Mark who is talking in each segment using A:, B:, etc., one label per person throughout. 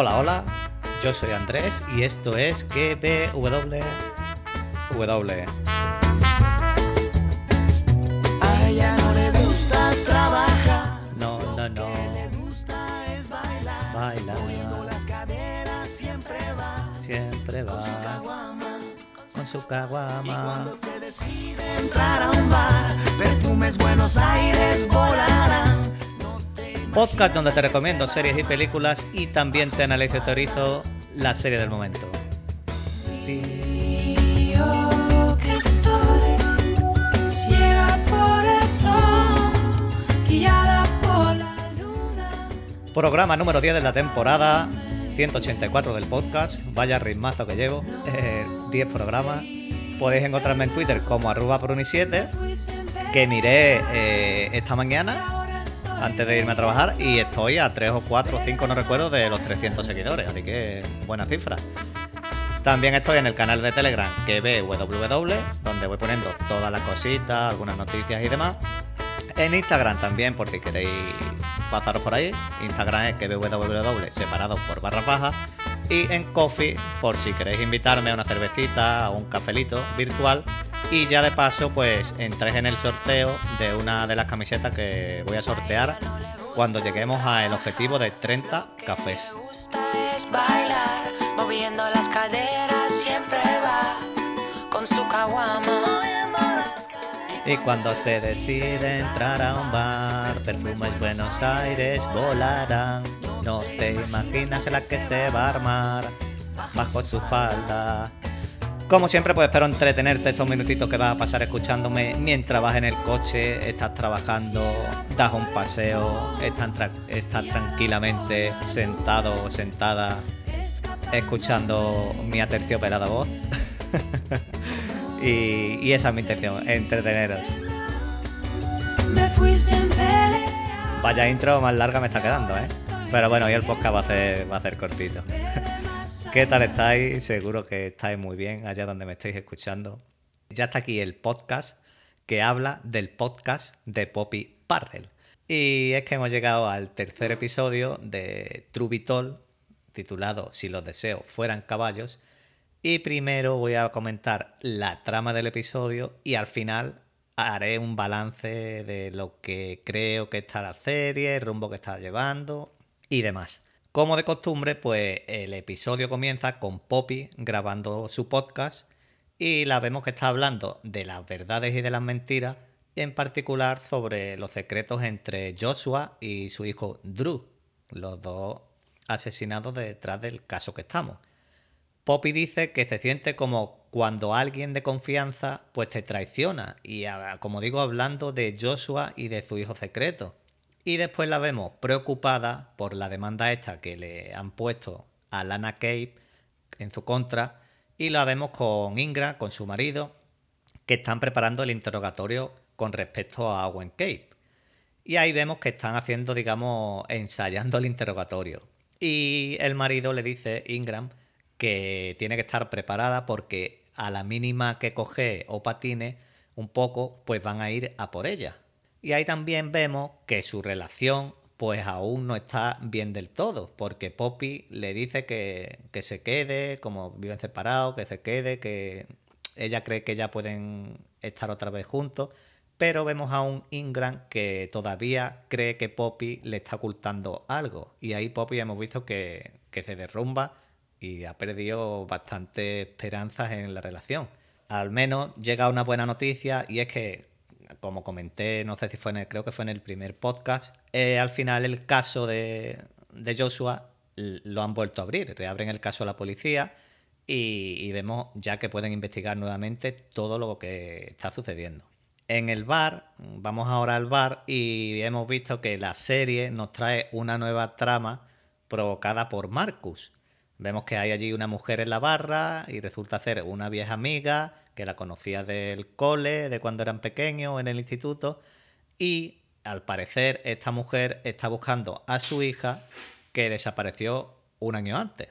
A: Hola, hola, yo soy Andrés y esto es GBW. W.
B: A ella no le gusta trabajar,
A: No, no, no.
B: le gusta es bailar.
A: Baila,
B: Moviendo las caderas siempre va
A: siempre va
B: caguama.
A: con su
B: Y
A: caguama.
B: cuando se decide entrar a un bar, perfumes Buenos Aires volarán.
A: Podcast donde te recomiendo series y películas y también te analizo y teorizo la serie del momento. Programa número 10 de la temporada, 184 del podcast. Vaya ritmazo que llevo. eh, 10 programas. Podéis encontrarme en Twitter como arroba pruni7,
C: Fui sin
A: que miré eh, esta mañana antes de irme a trabajar y estoy a 3 o 4 o 5, no recuerdo, de los 300 seguidores, así que buena cifra. También estoy en el canal de Telegram que ve www, donde voy poniendo todas las cositas, algunas noticias y demás. En Instagram también, por si queréis pasaros por ahí. Instagram es que www separados por barras bajas. Y en Coffee, por si queréis invitarme a una cervecita o un cafelito virtual. Y ya de paso, pues entréis en el sorteo de una de las camisetas que voy a sortear cuando lleguemos al objetivo de 30 cafés.
C: Le gusta es bailar, moviendo las caderas siempre va con su caguama.
A: Y cuando se decide entrar a un bar, perfumes Buenos Aires volarán. No te imaginas la que se va a armar bajo su falda. Como siempre, pues espero entretenerte estos minutitos que vas a pasar escuchándome mientras vas en el coche, estás trabajando, das un paseo, estás, tra- estás tranquilamente sentado o sentada escuchando mi aterciopelada voz. y, y esa es mi intención, entreteneros. Vaya intro más larga me está quedando, ¿eh? Pero bueno, hoy el podcast va a ser, va a ser cortito. ¿Qué tal estáis? Seguro que estáis muy bien allá donde me estáis escuchando. Ya está aquí el podcast que habla del podcast de Poppy Parrell. Y es que hemos llegado al tercer episodio de Trubitol, titulado Si los deseos fueran caballos. Y primero voy a comentar la trama del episodio y al final haré un balance de lo que creo que está la serie, el rumbo que está llevando y demás. Como de costumbre, pues el episodio comienza con Poppy grabando su podcast y la vemos que está hablando de las verdades y de las mentiras, en particular sobre los secretos entre Joshua y su hijo Drew, los dos asesinados detrás del caso que estamos. Poppy dice que se siente como cuando alguien de confianza pues te traiciona y como digo hablando de Joshua y de su hijo secreto. Y después la vemos preocupada por la demanda esta que le han puesto a Lana Cape en su contra y la vemos con Ingram, con su marido, que están preparando el interrogatorio con respecto a Owen Cape. Y ahí vemos que están haciendo, digamos, ensayando el interrogatorio. Y el marido le dice, Ingram, que tiene que estar preparada porque a la mínima que coge o patine un poco, pues van a ir a por ella. Y ahí también vemos que su relación pues aún no está bien del todo, porque Poppy le dice que, que se quede, como viven separados, que se quede, que ella cree que ya pueden estar otra vez juntos, pero vemos a un Ingram que todavía cree que Poppy le está ocultando algo. Y ahí Poppy hemos visto que, que se derrumba y ha perdido bastante esperanzas en la relación. Al menos llega una buena noticia y es que, como comenté, no sé si fue en el, creo que fue en el primer podcast, eh, al final el caso de, de Joshua lo han vuelto a abrir, reabren el caso a la policía y, y vemos ya que pueden investigar nuevamente todo lo que está sucediendo. En el bar, vamos ahora al bar y hemos visto que la serie nos trae una nueva trama provocada por Marcus. Vemos que hay allí una mujer en la barra y resulta ser una vieja amiga que la conocía del cole, de cuando eran pequeños, en el instituto, y al parecer esta mujer está buscando a su hija que desapareció un año antes.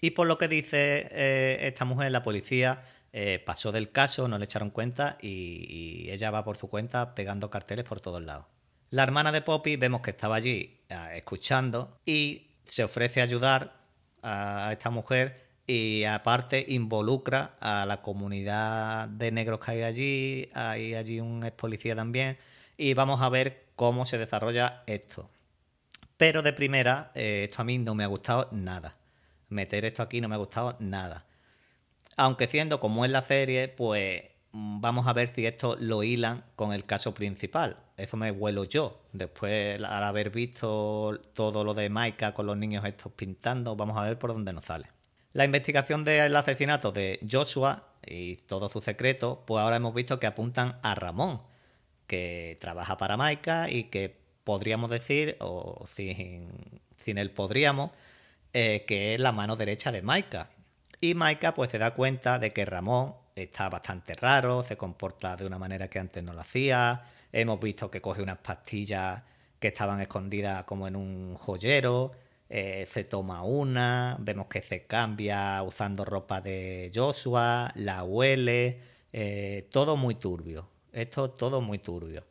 A: Y por lo que dice eh, esta mujer, la policía eh, pasó del caso, no le echaron cuenta y, ella va por su cuenta pegando carteles por todos lados. La hermana de Poppy vemos que estaba allí eh, escuchando y se ofrece a ayudar a esta mujer y aparte involucra a la comunidad de negros que hay allí, hay allí un ex policía también y vamos a ver cómo se desarrolla esto. Pero de primera, eh, esto a mí no me ha gustado nada. Meter esto aquí no me ha gustado nada. Aunque siendo como es la serie, pues vamos a ver si esto lo hilan con el caso principal. Eso me vuelo yo. Después, al haber visto todo lo de Maika con los niños estos pintando, vamos a ver por dónde nos sale. La investigación del asesinato de Joshua y todo su secreto, pues ahora hemos visto que apuntan a Ramón, que trabaja para Maika y que podríamos decir, o sin, sin él podríamos, eh, que es la mano derecha de Maika. Y Maika pues se da cuenta de que Ramón está bastante raro, se comporta de una manera que antes no lo hacía. Hemos visto que coge unas pastillas que estaban escondidas como en un joyero. Eh, se toma una, vemos que se cambia usando ropa de Joshua, la huele, eh, todo muy turbio. Esto todo muy turbio.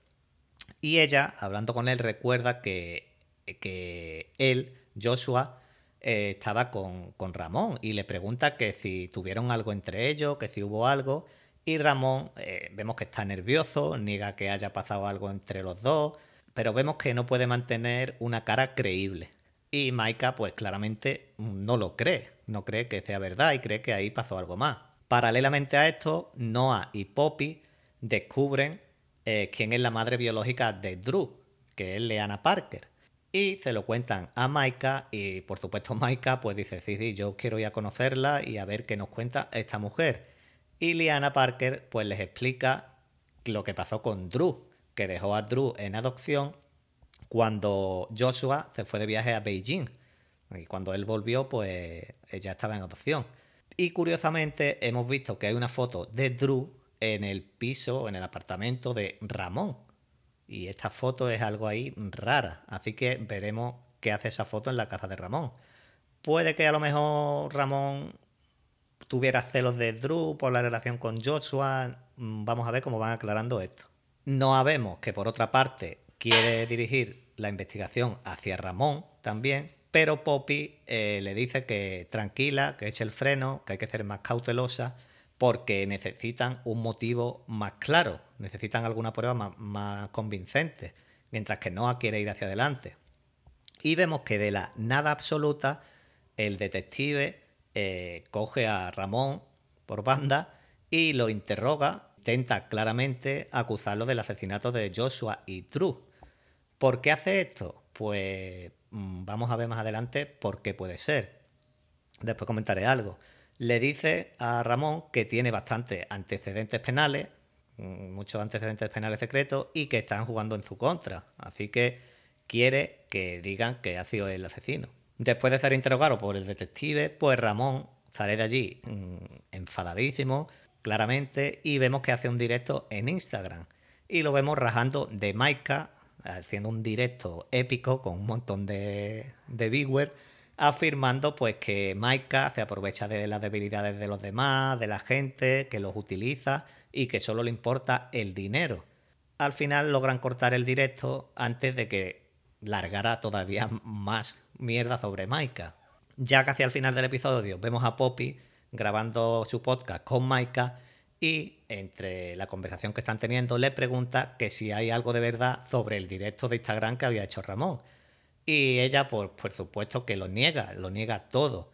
A: Y ella, hablando con él, recuerda que, que él, Joshua, eh, estaba con, con, Ramón y le pregunta que si tuvieron algo entre ellos, que si hubo algo. Y Ramón vemos que está nervioso, niega que haya pasado algo entre los dos, pero vemos que no puede mantener una cara creíble. Y Maika, pues claramente no lo cree, no cree que sea verdad y cree que ahí pasó algo más. Paralelamente a esto, Noah y Poppy descubren eh, quién es la madre biológica de Drew, que es Leana Parker. Y se lo cuentan a Maika y por supuesto Maika pues dice, sí, sí, yo quiero ir a conocerla y a ver qué nos cuenta esta mujer. Y Leana Parker pues les explica lo que pasó con Drew, que dejó a Drew en adopción cuando Joshua se fue de viaje a Beijing. Y cuando él volvió, pues ella estaba en adopción. Y curiosamente hemos visto que hay una foto de Drew en el piso, en el apartamento de Ramón. Y esta foto es algo ahí rara. Así que veremos qué hace esa foto en la casa de Ramón. Puede que a lo mejor Ramón tuviera celos de Drew por la relación con Joshua. Mm, vamos a ver cómo van aclarando esto. No sabemos que por otra parte quiere dirigir la investigación hacia Ramón también, pero Poppy eh, le dice que tranquila, que eche el freno, que hay que ser más cautelosa, porque necesitan un motivo más claro, necesitan alguna prueba más, convincente, mientras que Noah quiere ir hacia adelante. Y vemos que de la nada absoluta, el detective eh, coge a Ramón por banda y lo interroga, intenta claramente acusarlo del asesinato de Joshua y True. ¿Por qué hace esto? Pues mm, vamos a ver más adelante por qué puede ser. Después comentaré algo. Le dice a Ramón que tiene bastantes antecedentes penales, mm, muchos antecedentes penales secretos y que están jugando en su contra. Así que quiere que digan que ha sido el asesino. Después de ser interrogado por el detective, pues Ramón sale de allí mm, enfadadísimo, claramente, y vemos que hace un directo en Instagram. Y lo vemos rajando de Maika haciendo un directo épico con un montón de, de viewers, afirmando pues que Maika se aprovecha de las debilidades de los demás, de la gente, que los utiliza y que solo le importa el dinero. Al final logran cortar el directo antes de que largara todavía más mierda sobre Maika. Ya casi al final del episodio vemos a Poppy grabando su podcast con Maika y entre la conversación que están teniendo le pregunta que si hay algo de verdad sobre el directo de Instagram que había hecho Ramón. Y ella, pues, por supuesto que lo niega, lo niega todo.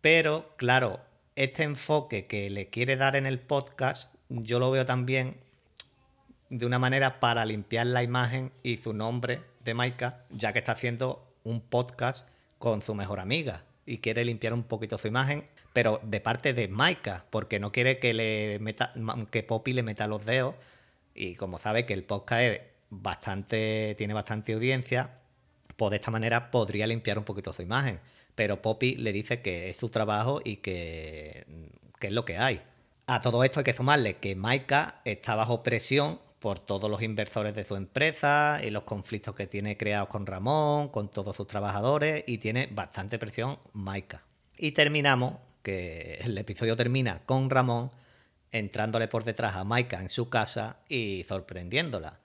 A: Pero, claro, este enfoque que le quiere dar en el podcast, yo lo veo también de una manera para limpiar la imagen y su nombre de Maika, ya que está haciendo un podcast con su mejor amiga y quiere limpiar un poquito su imagen pero de parte de Maika, porque no quiere que le meta, que Poppy le meta los dedos. Y como sabe que el podcast es bastante, tiene bastante audiencia, pues de esta manera podría limpiar un poquito su imagen. Pero Poppy le dice que es su trabajo y que, que es lo que hay. A todo esto hay que sumarle que Maika está bajo presión por todos los inversores de su empresa y los conflictos que tiene creados con Ramón, con todos sus trabajadores y tiene bastante presión Maika. Y terminamos que el episodio termina con Ramón entrándole por detrás a Maika en su casa y sorprendiéndola.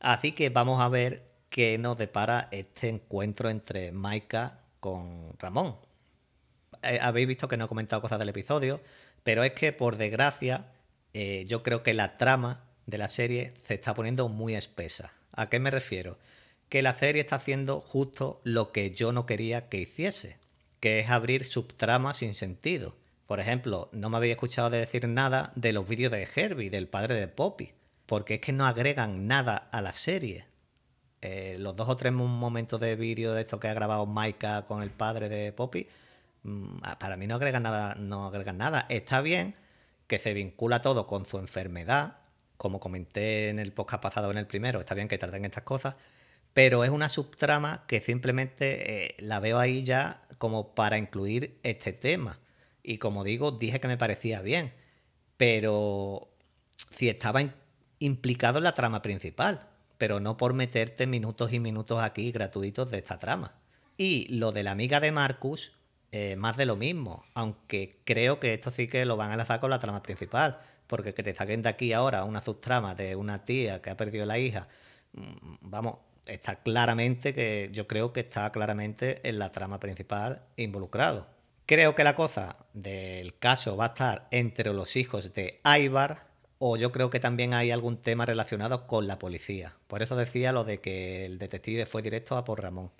A: Así que vamos a ver qué nos depara este encuentro entre Maika con Ramón. eh, habéis visto que no he comentado cosas del episodio, pero es que por desgracia eh, yo creo que la trama de la serie se está poniendo muy espesa. ¿A qué me refiero? Que la serie está haciendo justo lo que yo no quería que hiciese, que es abrir subtramas sin sentido. Por ejemplo, no me había escuchado decir nada de los vídeos de Herbie, del padre de Poppy, porque es que no agregan nada a la serie. Eh, los dos o tres momentos de vídeo de esto que ha grabado Maika con el padre de Poppy, mm, para mí no agregan nada, no agregan nada. Está bien que se vincula todo con su enfermedad, como comenté en el podcast pasado en el primero, está bien que traten estas cosas, pero es una subtrama que simplemente eh, la veo ahí ya como para incluir este tema. Y como digo, dije que me parecía bien, pero si estaba implicado en la trama principal, pero no por meterte minutos y minutos aquí gratuitos de esta trama. Y lo de la amiga de Marcus, eh, más de lo mismo, aunque creo que esto sí que lo van a enlazar con la trama principal, porque que te saquen de aquí ahora una subtrama de una tía que ha perdido la hija, mm, vamos, está claramente que yo creo que está claramente en la trama principal involucrado. Creo que la cosa del caso va a estar entre los hijos de Ivar o yo creo que también hay algún tema relacionado con la policía. Por eso decía lo de que el detective fue directo a por Ramón.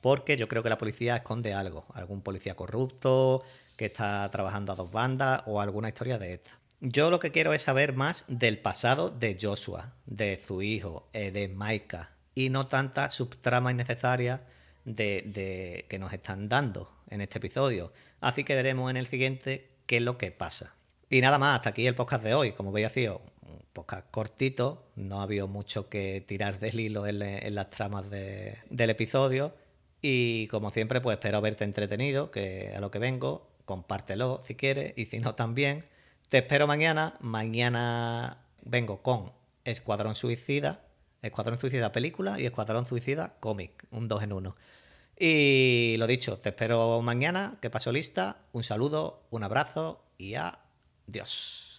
A: Porque yo creo que la policía esconde algo, algún policía corrupto que está trabajando a dos bandas o alguna historia de esta. Yo lo que quiero es saber más del pasado de Joshua, de su hijo, eh, de Maika, y no tanta subtrama innecesaria de, que nos están dando en este episodio. Así que veremos en el siguiente qué es lo que pasa. Y nada más, hasta aquí el podcast de hoy. Como veis, ha sido un podcast cortito, no ha habido mucho que tirar del hilo en, las tramas del episodio. Y como siempre, pues espero verte entretenido, que a lo que vengo, compártelo si quieres, y si no también. Te espero mañana. Mañana vengo con Escuadrón Suicida, Escuadrón Suicida película y Escuadrón Suicida cómic, un dos en uno. Y lo dicho, te espero mañana, que paso lista. Un saludo, un abrazo y adiós.